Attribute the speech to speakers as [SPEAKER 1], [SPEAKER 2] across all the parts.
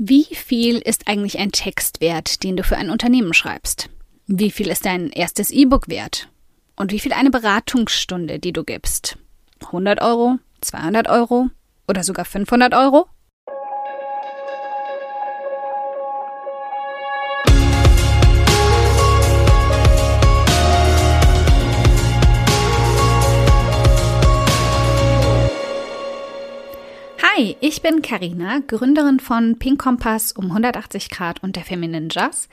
[SPEAKER 1] Wie viel ist eigentlich ein Text wert, den du für ein Unternehmen schreibst? Wie viel ist dein erstes E-Book wert? Und wie viel eine Beratungsstunde, die du gibst? 100 Euro? 200 Euro? Oder sogar 500 Euro? Hi, ich bin Karina, Gründerin von Pink Kompass um 180 Grad und der Feminine Jazz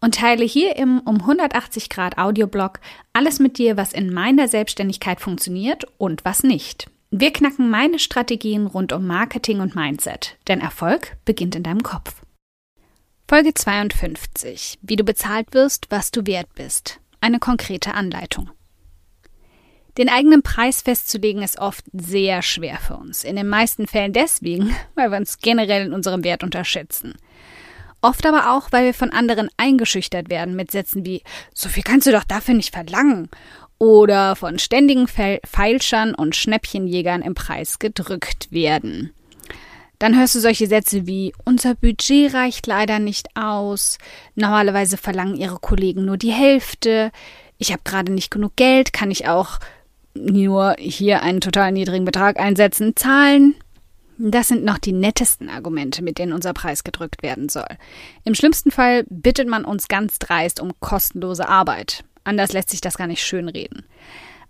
[SPEAKER 1] und teile hier im um 180 Grad Audioblog alles mit dir, was in meiner Selbstständigkeit funktioniert und was nicht. Wir knacken meine Strategien rund um Marketing und Mindset, denn Erfolg beginnt in deinem Kopf. Folge 52. Wie du bezahlt wirst, was du wert bist. Eine konkrete Anleitung. Den eigenen Preis festzulegen ist oft sehr schwer für uns. In den meisten Fällen deswegen, weil wir uns generell in unserem Wert unterschätzen. Oft aber auch, weil wir von anderen eingeschüchtert werden mit Sätzen wie so viel kannst du doch dafür nicht verlangen oder von ständigen Feilschern und Schnäppchenjägern im Preis gedrückt werden. Dann hörst du solche Sätze wie unser Budget reicht leider nicht aus, normalerweise verlangen ihre Kollegen nur die Hälfte, ich habe gerade nicht genug Geld, kann ich auch nur hier einen total niedrigen Betrag einsetzen, zahlen. Das sind noch die nettesten Argumente, mit denen unser Preis gedrückt werden soll. Im schlimmsten Fall bittet man uns ganz dreist um kostenlose Arbeit. Anders lässt sich das gar nicht schönreden.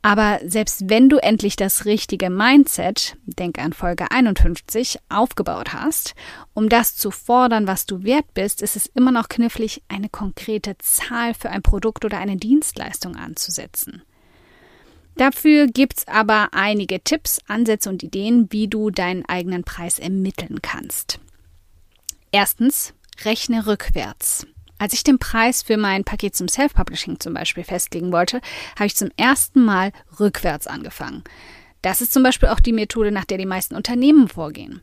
[SPEAKER 1] Aber selbst wenn du endlich das richtige Mindset, denk an Folge 51, aufgebaut hast, um das zu fordern, was du wert bist, ist es immer noch knifflig, eine konkrete Zahl für ein Produkt oder eine Dienstleistung anzusetzen. Dafür gibt's aber einige Tipps, Ansätze und Ideen, wie du deinen eigenen Preis ermitteln kannst. Erstens, rechne rückwärts. Als ich den Preis für mein Paket zum Self-Publishing zum Beispiel festlegen wollte, habe ich zum ersten Mal rückwärts angefangen. Das ist zum Beispiel auch die Methode, nach der die meisten Unternehmen vorgehen.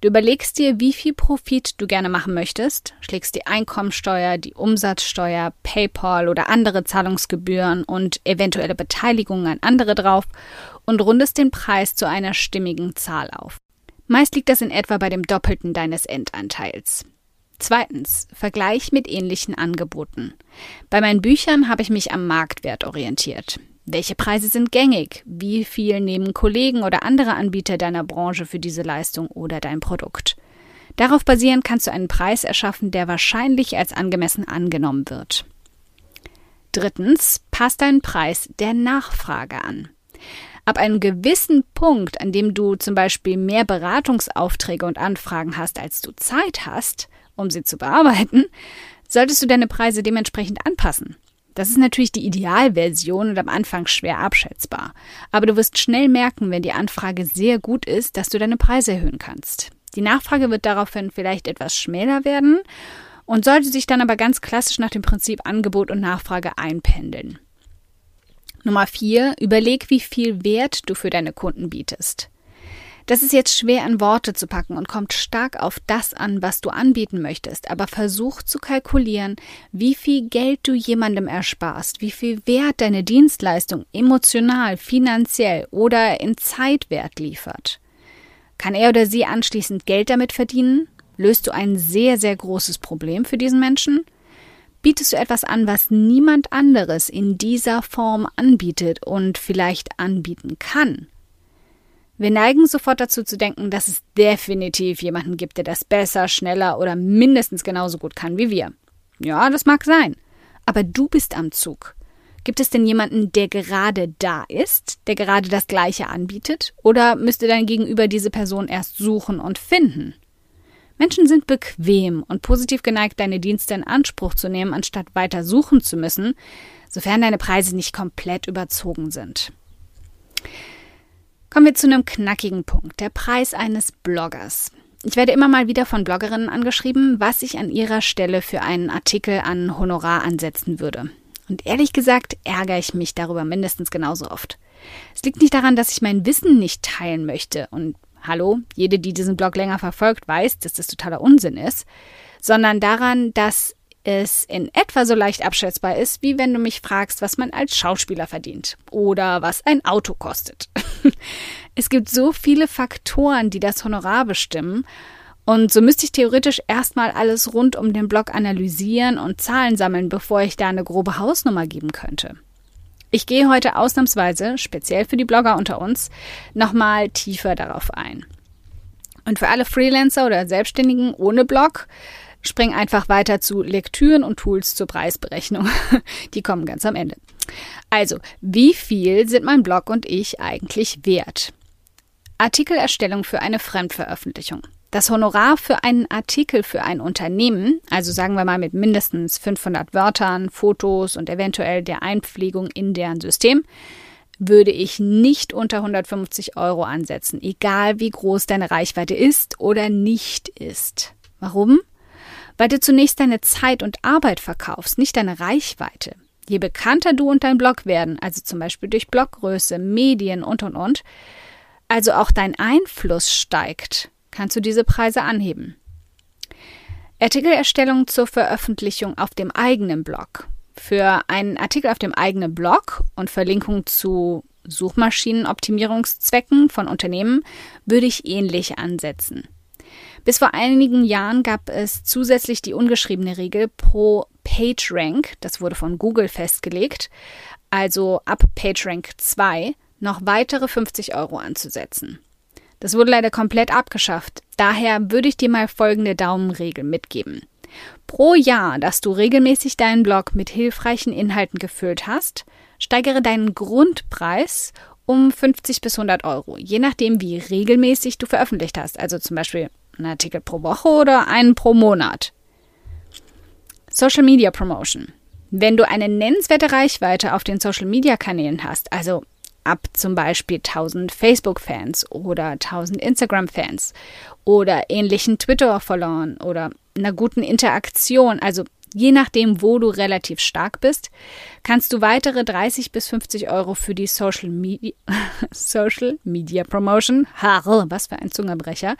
[SPEAKER 1] Du überlegst dir, wie viel Profit du gerne machen möchtest, schlägst die Einkommensteuer, die Umsatzsteuer, PayPal oder andere Zahlungsgebühren und eventuelle Beteiligungen an andere drauf und rundest den Preis zu einer stimmigen Zahl auf. Meist liegt das in etwa bei dem Doppelten deines Endanteils. Zweitens, Vergleich mit ähnlichen Angeboten. Bei meinen Büchern habe ich mich am Marktwert orientiert. Welche Preise sind gängig? Wie viel nehmen Kollegen oder andere Anbieter deiner Branche für diese Leistung oder dein Produkt? Darauf basierend kannst du einen Preis erschaffen, der wahrscheinlich als angemessen angenommen wird. Drittens, passt deinen Preis der Nachfrage an. Ab einem gewissen Punkt, an dem du zum Beispiel mehr Beratungsaufträge und Anfragen hast, als du Zeit hast, um sie zu bearbeiten, solltest du deine Preise dementsprechend anpassen. Das ist natürlich die Idealversion und am Anfang schwer abschätzbar. Aber du wirst schnell merken, wenn die Anfrage sehr gut ist, dass du deine Preise erhöhen kannst. Die Nachfrage wird daraufhin vielleicht etwas schmäler werden und sollte sich dann aber ganz klassisch nach dem Prinzip Angebot und Nachfrage einpendeln. Nummer vier, überleg, wie viel Wert du für deine Kunden bietest. Das ist jetzt schwer in Worte zu packen und kommt stark auf das an, was du anbieten möchtest, aber versuch zu kalkulieren, wie viel Geld du jemandem ersparst, wie viel Wert deine Dienstleistung emotional, finanziell oder in Zeitwert liefert. Kann er oder sie anschließend Geld damit verdienen? Löst du ein sehr, sehr großes Problem für diesen Menschen? Bietest du etwas an, was niemand anderes in dieser Form anbietet und vielleicht anbieten kann? Wir neigen sofort dazu zu denken, dass es definitiv jemanden gibt, der das besser, schneller oder mindestens genauso gut kann wie wir. Ja, das mag sein. Aber du bist am Zug. Gibt es denn jemanden, der gerade da ist, der gerade das Gleiche anbietet? Oder müsste dein Gegenüber diese Person erst suchen und finden? Menschen sind bequem und positiv geneigt, deine Dienste in Anspruch zu nehmen, anstatt weiter suchen zu müssen, sofern deine Preise nicht komplett überzogen sind. Kommen wir zu einem knackigen Punkt, der Preis eines Bloggers. Ich werde immer mal wieder von Bloggerinnen angeschrieben, was ich an ihrer Stelle für einen Artikel an Honorar ansetzen würde. Und ehrlich gesagt ärgere ich mich darüber mindestens genauso oft. Es liegt nicht daran, dass ich mein Wissen nicht teilen möchte. Und hallo, jede, die diesen Blog länger verfolgt, weiß, dass das totaler Unsinn ist, sondern daran, dass es in etwa so leicht abschätzbar ist, wie wenn du mich fragst, was man als Schauspieler verdient oder was ein Auto kostet. es gibt so viele Faktoren, die das Honorar bestimmen Und so müsste ich theoretisch erstmal alles rund um den Blog analysieren und Zahlen sammeln, bevor ich da eine grobe Hausnummer geben könnte. Ich gehe heute ausnahmsweise, speziell für die Blogger unter uns, nochmal tiefer darauf ein. Und für alle Freelancer oder Selbstständigen ohne Blog, spring einfach weiter zu Lektüren und Tools zur Preisberechnung. Die kommen ganz am Ende. Also, wie viel sind mein Blog und ich eigentlich wert? Artikelerstellung für eine Fremdveröffentlichung. Das Honorar für einen Artikel für ein Unternehmen, also sagen wir mal mit mindestens 500 Wörtern, Fotos und eventuell der Einpflegung in deren System, würde ich nicht unter 150 Euro ansetzen, egal wie groß deine Reichweite ist oder nicht ist. Warum? Weil du zunächst deine Zeit und Arbeit verkaufst, nicht deine Reichweite. Je bekannter du und dein Blog werden, also zum Beispiel durch Bloggröße, Medien und und und, also auch dein Einfluss steigt, kannst du diese Preise anheben. Artikelerstellung zur Veröffentlichung auf dem eigenen Blog. Für einen Artikel auf dem eigenen Blog und Verlinkung zu Suchmaschinenoptimierungszwecken von Unternehmen würde ich ähnlich ansetzen. Bis vor einigen Jahren gab es zusätzlich die ungeschriebene Regel pro PageRank, das wurde von Google festgelegt, also ab PageRank 2 noch weitere 50 Euro anzusetzen. Das wurde leider komplett abgeschafft. Daher würde ich dir mal folgende Daumenregel mitgeben. Pro Jahr, dass du regelmäßig deinen Blog mit hilfreichen Inhalten gefüllt hast, steigere deinen Grundpreis um 50 bis 100 Euro, je nachdem, wie regelmäßig du veröffentlicht hast. Also zum Beispiel einen Artikel pro Woche oder einen pro Monat. Social Media Promotion. Wenn du eine nennenswerte Reichweite auf den Social Media Kanälen hast, also ab zum Beispiel 1000 Facebook-Fans oder 1000 Instagram-Fans oder ähnlichen Twitter-Followern oder einer guten Interaktion, also je nachdem, wo du relativ stark bist, kannst du weitere 30 bis 50 Euro für die Social Media, Social Media Promotion, was für ein Zungerbrecher,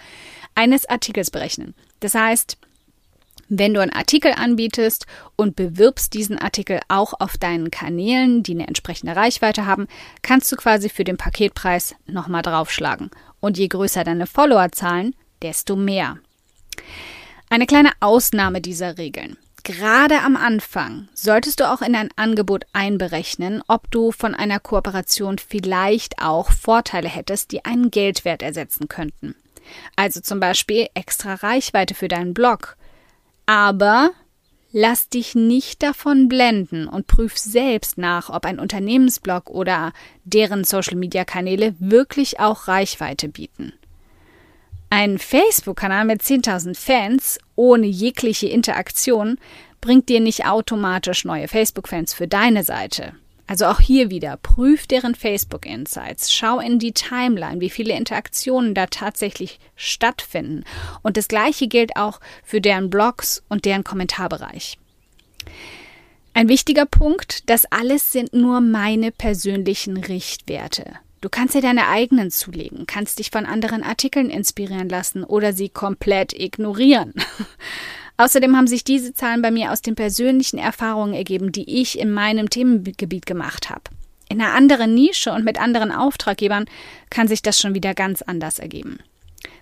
[SPEAKER 1] eines Artikels berechnen. Das heißt, wenn du einen Artikel anbietest und bewirbst diesen Artikel auch auf deinen Kanälen, die eine entsprechende Reichweite haben, kannst du quasi für den Paketpreis nochmal draufschlagen. Und je größer deine Followerzahlen, desto mehr. Eine kleine Ausnahme dieser Regeln. Gerade am Anfang solltest du auch in dein Angebot einberechnen, ob du von einer Kooperation vielleicht auch Vorteile hättest, die einen Geldwert ersetzen könnten. Also zum Beispiel extra Reichweite für deinen Blog aber lass dich nicht davon blenden und prüf selbst nach, ob ein Unternehmensblog oder deren Social-Media-Kanäle wirklich auch Reichweite bieten. Ein Facebook-Kanal mit 10.000 Fans ohne jegliche Interaktion bringt dir nicht automatisch neue Facebook-Fans für deine Seite. Also auch hier wieder, prüf deren Facebook Insights, schau in die Timeline, wie viele Interaktionen da tatsächlich stattfinden. Und das gleiche gilt auch für deren Blogs und deren Kommentarbereich. Ein wichtiger Punkt, das alles sind nur meine persönlichen Richtwerte. Du kannst dir deine eigenen zulegen, kannst dich von anderen Artikeln inspirieren lassen oder sie komplett ignorieren. Außerdem haben sich diese Zahlen bei mir aus den persönlichen Erfahrungen ergeben, die ich in meinem Themengebiet gemacht habe. In einer anderen Nische und mit anderen Auftraggebern kann sich das schon wieder ganz anders ergeben.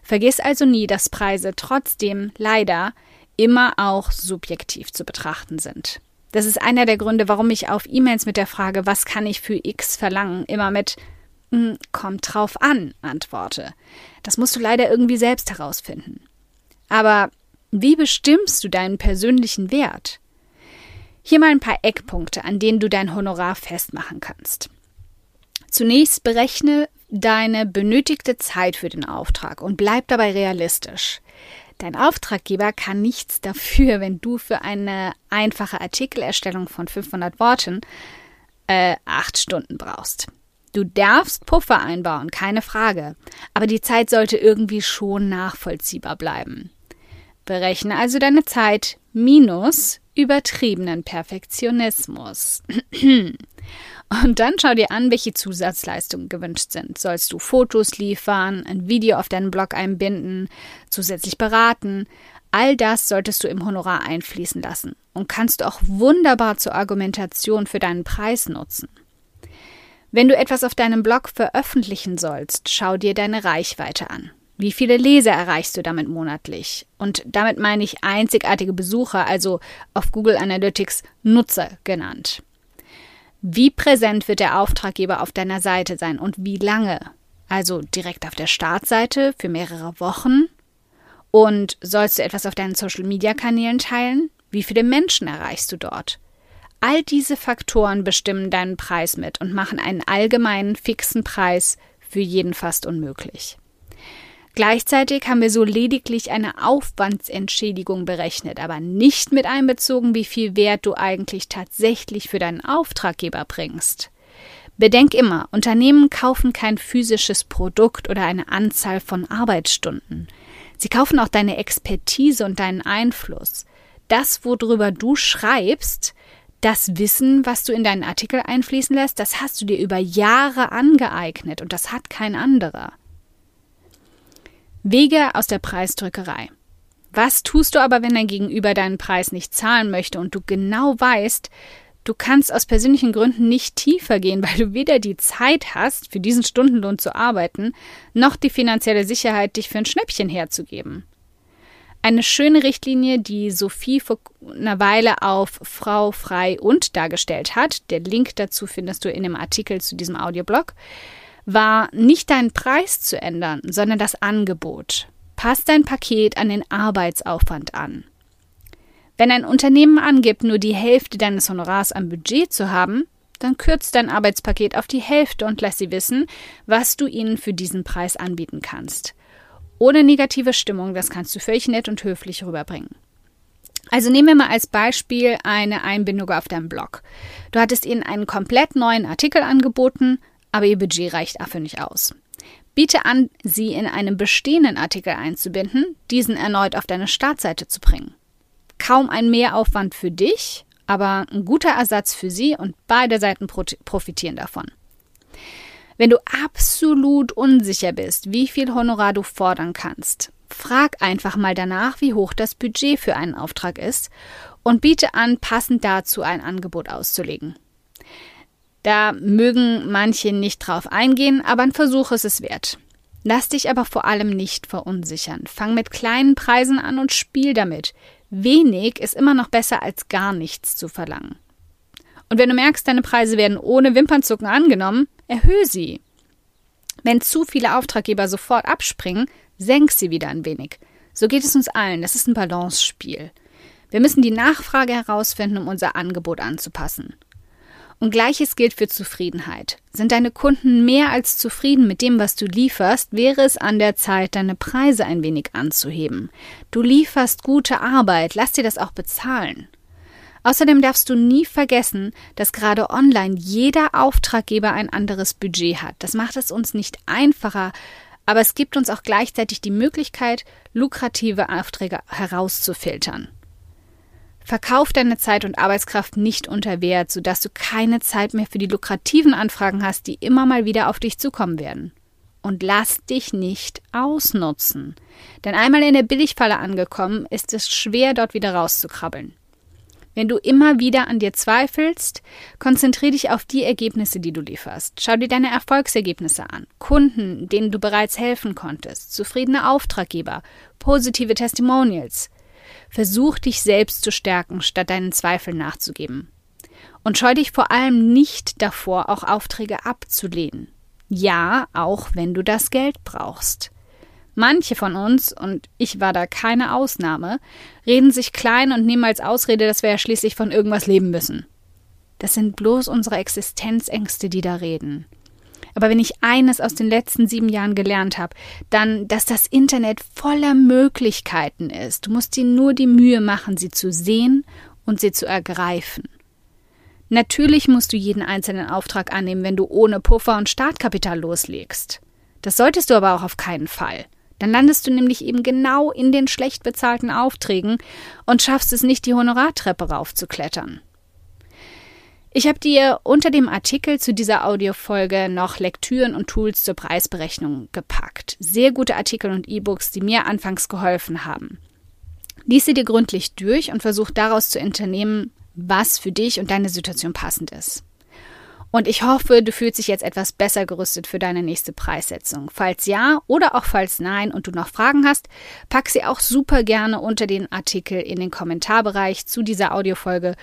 [SPEAKER 1] Vergiss also nie, dass Preise trotzdem leider immer auch subjektiv zu betrachten sind. Das ist einer der Gründe, warum ich auf E-Mails mit der Frage, was kann ich für X verlangen, immer mit kommt drauf an antworte. Das musst du leider irgendwie selbst herausfinden. Aber wie bestimmst du deinen persönlichen Wert? Hier mal ein paar Eckpunkte, an denen du dein Honorar festmachen kannst. Zunächst berechne deine benötigte Zeit für den Auftrag und bleib dabei realistisch. Dein Auftraggeber kann nichts dafür, wenn du für eine einfache Artikelerstellung von 500 Worten äh, acht Stunden brauchst. Du darfst Puffer einbauen, keine Frage, aber die Zeit sollte irgendwie schon nachvollziehbar bleiben. Berechne also deine Zeit minus übertriebenen Perfektionismus. Und dann schau dir an, welche Zusatzleistungen gewünscht sind. Sollst du Fotos liefern, ein Video auf deinen Blog einbinden, zusätzlich beraten? All das solltest du im Honorar einfließen lassen und kannst du auch wunderbar zur Argumentation für deinen Preis nutzen. Wenn du etwas auf deinem Blog veröffentlichen sollst, schau dir deine Reichweite an. Wie viele Leser erreichst du damit monatlich? Und damit meine ich einzigartige Besucher, also auf Google Analytics Nutzer genannt. Wie präsent wird der Auftraggeber auf deiner Seite sein und wie lange? Also direkt auf der Startseite für mehrere Wochen? Und sollst du etwas auf deinen Social-Media-Kanälen teilen? Wie viele Menschen erreichst du dort? All diese Faktoren bestimmen deinen Preis mit und machen einen allgemeinen fixen Preis für jeden fast unmöglich. Gleichzeitig haben wir so lediglich eine Aufwandsentschädigung berechnet, aber nicht mit einbezogen, wie viel Wert du eigentlich tatsächlich für deinen Auftraggeber bringst. Bedenk immer, Unternehmen kaufen kein physisches Produkt oder eine Anzahl von Arbeitsstunden. Sie kaufen auch deine Expertise und deinen Einfluss. Das, worüber du schreibst, das Wissen, was du in deinen Artikel einfließen lässt, das hast du dir über Jahre angeeignet und das hat kein anderer. Wege aus der Preisdrückerei. Was tust du aber, wenn dein Gegenüber deinen Preis nicht zahlen möchte und du genau weißt, du kannst aus persönlichen Gründen nicht tiefer gehen, weil du weder die Zeit hast, für diesen Stundenlohn zu arbeiten, noch die finanzielle Sicherheit, dich für ein Schnäppchen herzugeben. Eine schöne Richtlinie, die Sophie vor einer Weile auf Frau frei und dargestellt hat, der Link dazu findest du in dem Artikel zu diesem Audioblog, war nicht deinen Preis zu ändern, sondern das Angebot. Pass dein Paket an den Arbeitsaufwand an. Wenn ein Unternehmen angibt, nur die Hälfte deines Honorars am Budget zu haben, dann kürzt dein Arbeitspaket auf die Hälfte und lass sie wissen, was du ihnen für diesen Preis anbieten kannst. Ohne negative Stimmung, das kannst du völlig nett und höflich rüberbringen. Also nehmen wir mal als Beispiel eine Einbindung auf deinem Blog. Du hattest ihnen einen komplett neuen Artikel angeboten, aber ihr Budget reicht dafür nicht aus. Biete an, sie in einem bestehenden Artikel einzubinden, diesen erneut auf deine Startseite zu bringen. Kaum ein Mehraufwand für dich, aber ein guter Ersatz für sie und beide Seiten profitieren davon. Wenn du absolut unsicher bist, wie viel Honorar du fordern kannst, frag einfach mal danach, wie hoch das Budget für einen Auftrag ist und biete an, passend dazu ein Angebot auszulegen. Da mögen manche nicht drauf eingehen, aber ein Versuch ist es wert. Lass dich aber vor allem nicht verunsichern. Fang mit kleinen Preisen an und spiel damit. Wenig ist immer noch besser als gar nichts zu verlangen. Und wenn du merkst, deine Preise werden ohne Wimpernzucken angenommen, erhöhe sie. Wenn zu viele Auftraggeber sofort abspringen, senk sie wieder ein wenig. So geht es uns allen. Das ist ein Balance-Spiel. Wir müssen die Nachfrage herausfinden, um unser Angebot anzupassen. Und gleiches gilt für Zufriedenheit. Sind deine Kunden mehr als zufrieden mit dem, was du lieferst, wäre es an der Zeit, deine Preise ein wenig anzuheben. Du lieferst gute Arbeit, lass dir das auch bezahlen. Außerdem darfst du nie vergessen, dass gerade online jeder Auftraggeber ein anderes Budget hat. Das macht es uns nicht einfacher, aber es gibt uns auch gleichzeitig die Möglichkeit, lukrative Aufträge herauszufiltern. Verkauf deine Zeit und Arbeitskraft nicht unter Wert, sodass du keine Zeit mehr für die lukrativen Anfragen hast, die immer mal wieder auf dich zukommen werden. Und lass dich nicht ausnutzen. Denn einmal in der Billigfalle angekommen, ist es schwer, dort wieder rauszukrabbeln. Wenn du immer wieder an dir zweifelst, konzentriere dich auf die Ergebnisse, die du lieferst. Schau dir deine Erfolgsergebnisse an. Kunden, denen du bereits helfen konntest, zufriedene Auftraggeber, positive Testimonials. Versuch dich selbst zu stärken, statt deinen Zweifeln nachzugeben. Und scheu dich vor allem nicht davor, auch Aufträge abzulehnen. Ja, auch wenn du das Geld brauchst. Manche von uns, und ich war da keine Ausnahme, reden sich klein und nehmen als Ausrede, dass wir ja schließlich von irgendwas leben müssen. Das sind bloß unsere Existenzängste, die da reden. Aber wenn ich eines aus den letzten sieben Jahren gelernt habe, dann, dass das Internet voller Möglichkeiten ist. Du musst dir nur die Mühe machen, sie zu sehen und sie zu ergreifen. Natürlich musst du jeden einzelnen Auftrag annehmen, wenn du ohne Puffer und Startkapital loslegst. Das solltest du aber auch auf keinen Fall. Dann landest du nämlich eben genau in den schlecht bezahlten Aufträgen und schaffst es nicht, die Honorartreppe raufzuklettern. Ich habe dir unter dem Artikel zu dieser Audiofolge noch Lektüren und Tools zur Preisberechnung gepackt. Sehr gute Artikel und E-Books, die mir anfangs geholfen haben. Lies sie dir gründlich durch und versuch daraus zu unternehmen, was für dich und deine Situation passend ist. Und ich hoffe, du fühlst dich jetzt etwas besser gerüstet für deine nächste Preissetzung. Falls ja oder auch falls nein und du noch Fragen hast, pack sie auch super gerne unter den Artikel in den Kommentarbereich zu dieser Audiofolge.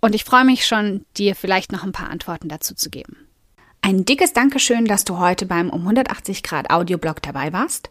[SPEAKER 1] Und ich freue mich schon, dir vielleicht noch ein paar Antworten dazu zu geben. Ein dickes Dankeschön, dass du heute beim um 180 Grad Audioblog dabei warst.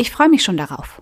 [SPEAKER 1] Ich freue mich schon darauf.